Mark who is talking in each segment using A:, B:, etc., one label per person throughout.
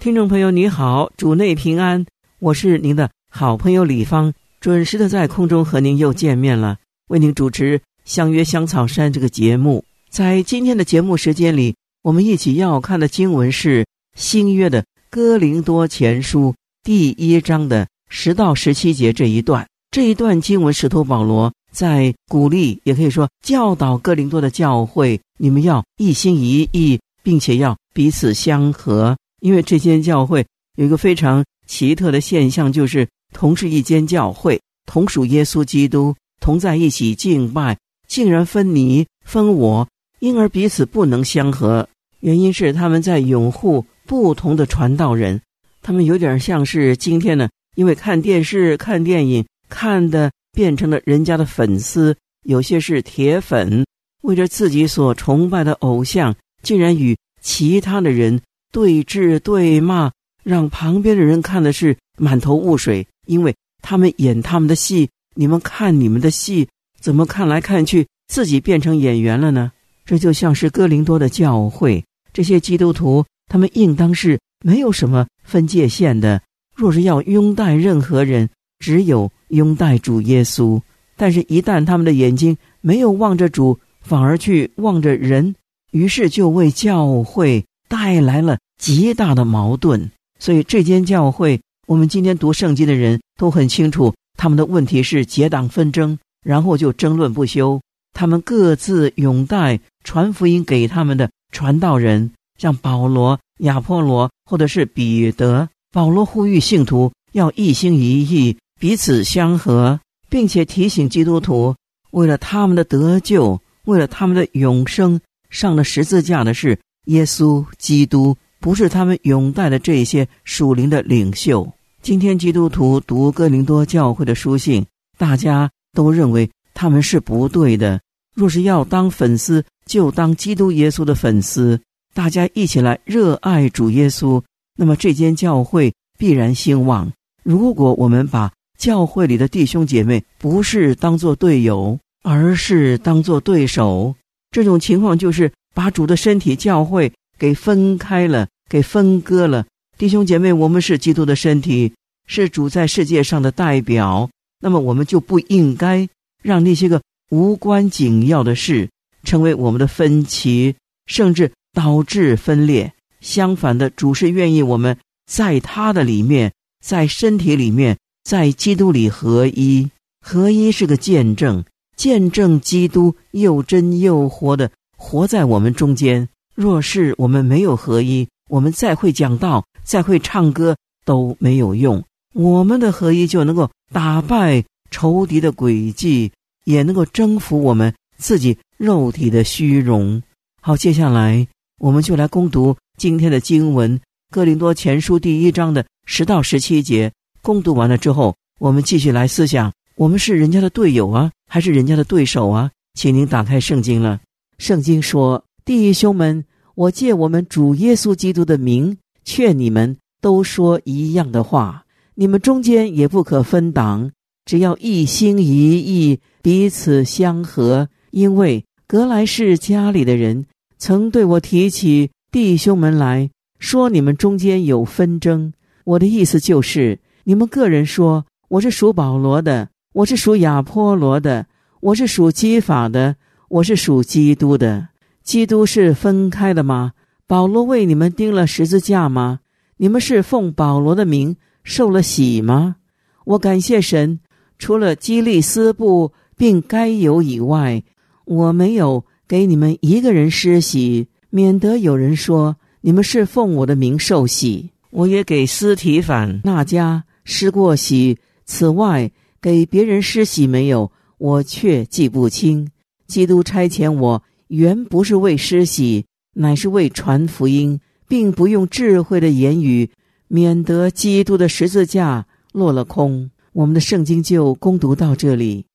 A: 听众朋友，你好，主内平安，我是您的好朋友李芳，准时的在空中和您又见面了，为您主持《相约香草山》这个节目。在今天的节目时间里，我们一起要看的经文是新约的哥林多前书第一章的十到十七节这一段。这一段经文，使徒保罗在鼓励，也可以说教导哥林多的教会，你们要一心一意，并且要彼此相合。因为这间教会有一个非常奇特的现象，就是同是一间教会，同属耶稣基督，同在一起敬拜，竟然分你分我，因而彼此不能相合。原因是他们在拥护不同的传道人，他们有点像是今天呢，因为看电视、看电影看的变成了人家的粉丝，有些是铁粉，为着自己所崇拜的偶像，竟然与其他的人。对峙对骂，让旁边的人看的是满头雾水，因为他们演他们的戏，你们看你们的戏，怎么看来看去，自己变成演员了呢？这就像是哥林多的教会，这些基督徒，他们应当是没有什么分界线的。若是要拥戴任何人，只有拥戴主耶稣。但是，一旦他们的眼睛没有望着主，反而去望着人，于是就为教会。带来了极大的矛盾，所以这间教会，我们今天读圣经的人都很清楚，他们的问题是结党纷争，然后就争论不休。他们各自拥戴传福音给他们的传道人，像保罗、亚波罗或者是彼得。保罗呼吁信徒要一心一意，彼此相合，并且提醒基督徒，为了他们的得救，为了他们的永生，上了十字架的事。耶稣基督不是他们拥戴的这些属灵的领袖。今天基督徒读哥林多教会的书信，大家都认为他们是不对的。若是要当粉丝，就当基督耶稣的粉丝。大家一起来热爱主耶稣，那么这间教会必然兴旺。如果我们把教会里的弟兄姐妹不是当做队友，而是当做对手，这种情况就是。把主的身体教会给分开了，给分割了。弟兄姐妹，我们是基督的身体，是主在世界上的代表。那么，我们就不应该让那些个无关紧要的事成为我们的分歧，甚至导致分裂。相反的，主是愿意我们在他的里面，在身体里面，在基督里合一。合一是个见证，见证基督又真又活的。活在我们中间。若是我们没有合一，我们再会讲道、再会唱歌都没有用。我们的合一就能够打败仇敌的诡计，也能够征服我们自己肉体的虚荣。好，接下来我们就来攻读今天的经文《哥林多前书》第一章的十到十七节。攻读完了之后，我们继续来思想：我们是人家的队友啊，还是人家的对手啊？请您打开圣经了。圣经说：“弟兄们，我借我们主耶稣基督的名劝你们，都说一样的话。你们中间也不可分党，只要一心一意，彼此相合。因为格莱士家里的人曾对我提起弟兄们来说，你们中间有纷争。我的意思就是，你们个人说我是属保罗的，我是属亚波罗的，我是属基法的。”我是属基督的，基督是分开的吗？保罗为你们钉了十字架吗？你们是奉保罗的名受了洗吗？我感谢神，除了基利斯布并该有以外，我没有给你们一个人施洗，免得有人说你们是奉我的名受洗。我也给斯提凡那家施过洗，此外给别人施洗没有，我却记不清。基督差遣我，原不是为施洗，乃是为传福音，并不用智慧的言语，免得基督的十字架落了空。我们的圣经就攻读到这里。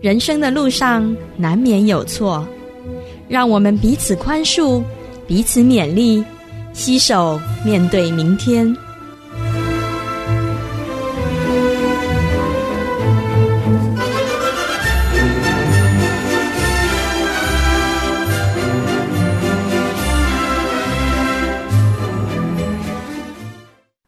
B: 人生的路上难免有错，让我们彼此宽恕，彼此勉励，携手面对明天。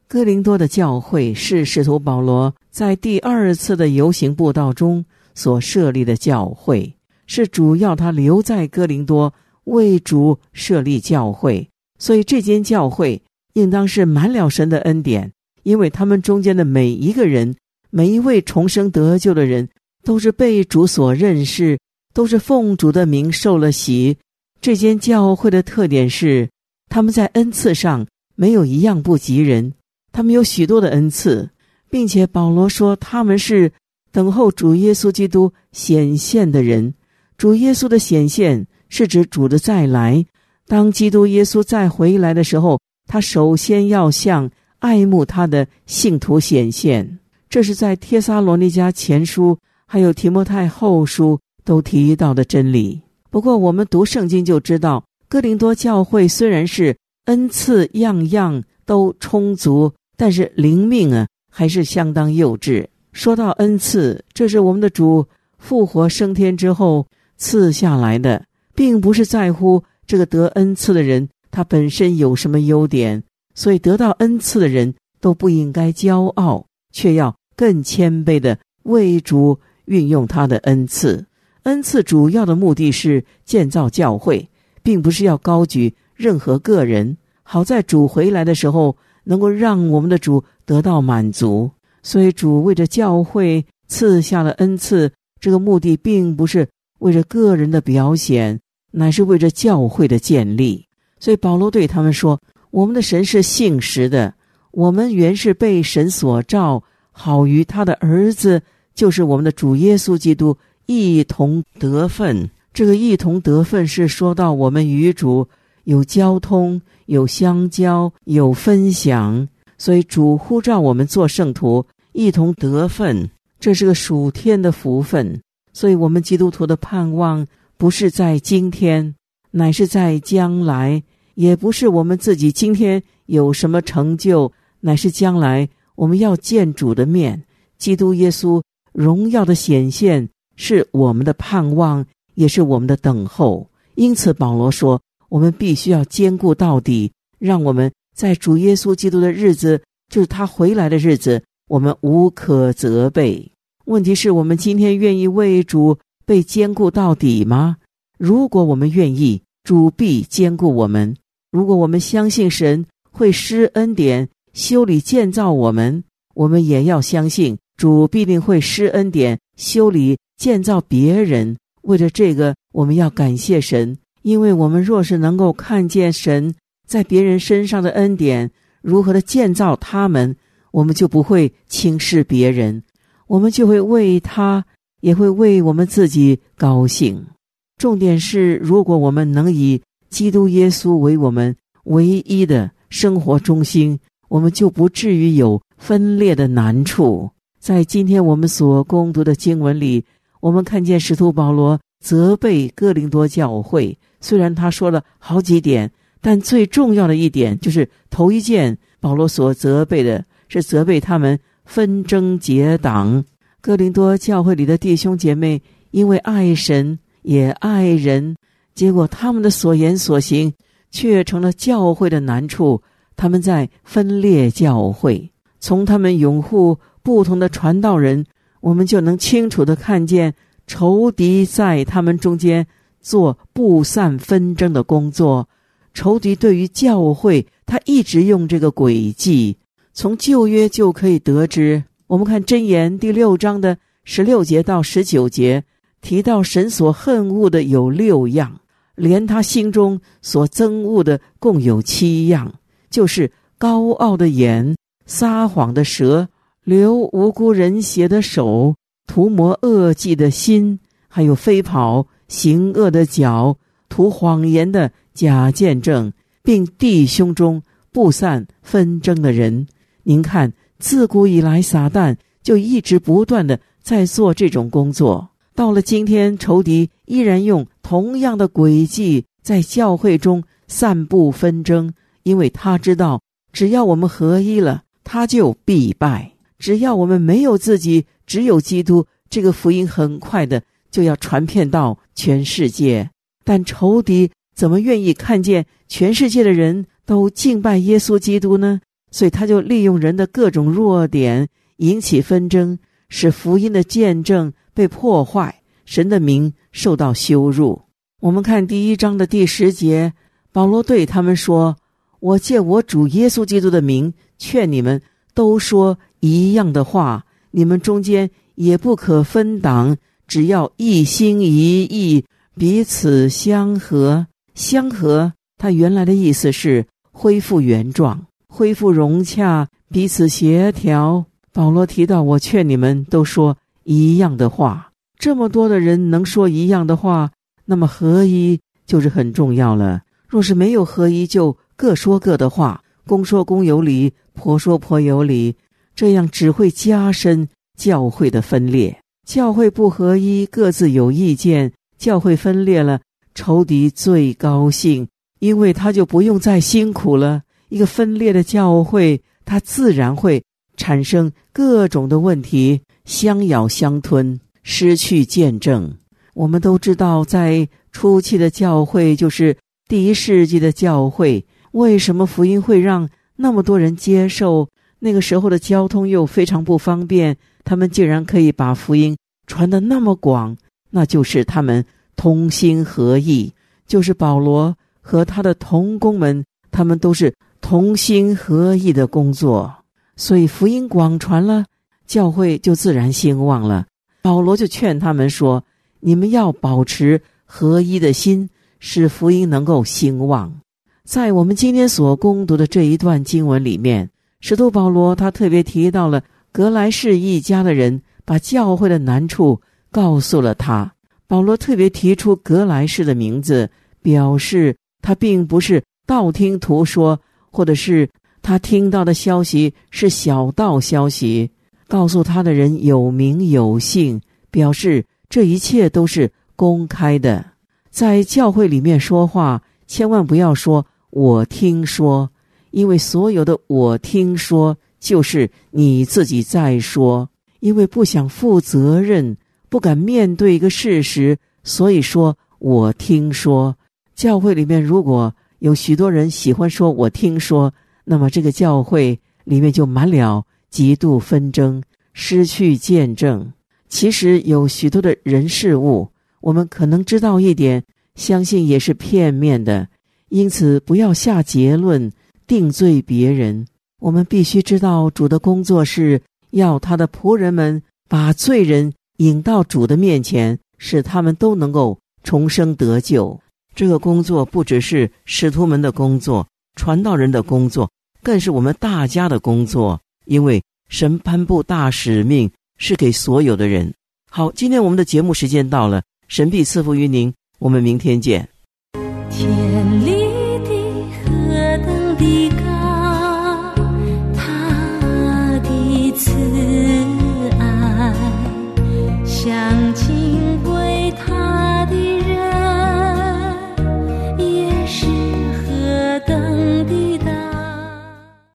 A: 哥林多的教会是使徒保罗在第二次的游行布道中。所设立的教会是主要，他留在哥林多为主设立教会，所以这间教会应当是满了神的恩典，因为他们中间的每一个人，每一位重生得救的人，都是被主所认识，都是奉主的名受了洗。这间教会的特点是，他们在恩赐上没有一样不及人，他们有许多的恩赐，并且保罗说他们是。等候主耶稣基督显现的人，主耶稣的显现是指主的再来。当基督耶稣再回来的时候，他首先要向爱慕他的信徒显现。这是在帖撒罗尼迦前书还有提摩太后书都提到的真理。不过，我们读圣经就知道，哥林多教会虽然是恩赐样样都充足，但是灵命啊还是相当幼稚。说到恩赐，这是我们的主复活升天之后赐下来的，并不是在乎这个得恩赐的人他本身有什么优点。所以得到恩赐的人都不应该骄傲，却要更谦卑的为主运用他的恩赐。恩赐主要的目的是建造教会，并不是要高举任何个人。好在主回来的时候，能够让我们的主得到满足。所以主为着教会赐下了恩赐，这个目的并不是为着个人的表现，乃是为着教会的建立。所以保罗对他们说：“我们的神是信实的，我们原是被神所召，好与他的儿子，就是我们的主耶稣基督一同得分。这个一同得分是说到我们与主有交通、有相交、有分享。”所以主呼召我们做圣徒，一同得份，这是个属天的福分。所以，我们基督徒的盼望不是在今天，乃是在将来；也不是我们自己今天有什么成就，乃是将来我们要见主的面。基督耶稣荣耀的显现是我们的盼望，也是我们的等候。因此，保罗说，我们必须要坚固到底，让我们。在主耶稣基督的日子，就是他回来的日子，我们无可责备。问题是我们今天愿意为主被坚固到底吗？如果我们愿意，主必坚固我们；如果我们相信神会施恩典修理建造我们，我们也要相信主必定会施恩典修理建造别人。为了这个，我们要感谢神，因为我们若是能够看见神。在别人身上的恩典如何的建造他们，我们就不会轻视别人，我们就会为他，也会为我们自己高兴。重点是，如果我们能以基督耶稣为我们唯一的生活中心，我们就不至于有分裂的难处。在今天我们所攻读的经文里，我们看见使徒保罗责备哥林多教会，虽然他说了好几点。但最重要的一点就是，头一件保罗所责备的是责备他们纷争结党。哥林多教会里的弟兄姐妹因为爱神也爱人，结果他们的所言所行却成了教会的难处。他们在分裂教会。从他们拥护不同的传道人，我们就能清楚的看见仇敌在他们中间做不散纷争的工作。仇敌对于教会，他一直用这个诡计。从旧约就可以得知，我们看箴言第六章的十六节到十九节，提到神所恨恶的有六样。连他心中所憎恶的共有七样，就是高傲的眼、撒谎的舌、流无辜人血的手、涂抹恶计的心，还有飞跑行恶的脚、涂谎言的假见证，并弟兄中不散纷争的人。您看，自古以来，撒旦就一直不断的在做这种工作。到了今天，仇敌依然用同样的诡计在教会中散布纷争，因为他知道，只要我们合一了，他就必败；只要我们没有自己，只有基督，这个福音很快的就要传遍到全世界。但仇敌怎么愿意看见全世界的人都敬拜耶稣基督呢？所以他就利用人的各种弱点，引起纷争，使福音的见证。被破坏，神的名受到羞辱。我们看第一章的第十节，保罗对他们说：“我借我主耶稣基督的名劝你们，都说一样的话。你们中间也不可分党，只要一心一意，彼此相合。相合，它原来的意思是恢复原状，恢复融洽，彼此协调。保罗提到，我劝你们都说。”一样的话，这么多的人能说一样的话，那么合一就是很重要了。若是没有合一，就各说各的话，公说公有理，婆说婆有理，这样只会加深教会的分裂。教会不合一，各自有意见，教会分裂了，仇敌最高兴，因为他就不用再辛苦了。一个分裂的教会，它自然会产生各种的问题。相咬相吞，失去见证。我们都知道，在初期的教会，就是第一世纪的教会，为什么福音会让那么多人接受？那个时候的交通又非常不方便，他们竟然可以把福音传得那么广，那就是他们同心合意，就是保罗和他的同工们，他们都是同心合意的工作，所以福音广传了。教会就自然兴旺了。保罗就劝他们说：“你们要保持合一的心，使福音能够兴旺。”在我们今天所攻读的这一段经文里面，使徒保罗他特别提到了格莱士一家的人把教会的难处告诉了他。保罗特别提出格莱士的名字，表示他并不是道听途说，或者是他听到的消息是小道消息。告诉他的人有名有姓，表示这一切都是公开的。在教会里面说话，千万不要说“我听说”，因为所有的“我听说”就是你自己在说，因为不想负责任，不敢面对一个事实，所以说我听说。教会里面如果有许多人喜欢说“我听说”，那么这个教会里面就满了。极度纷争，失去见证。其实有许多的人事物，我们可能知道一点，相信也是片面的。因此，不要下结论定罪别人。我们必须知道，主的工作是要他的仆人们把罪人引到主的面前，使他们都能够重生得救。这个工作不只是使徒们的工作，传道人的工作，更是我们大家的工作。因为神颁布大使命是给所有的人。好，今天我们的节目时间到了，神必赐福于您，我们明天见。
C: 天里的何等的高。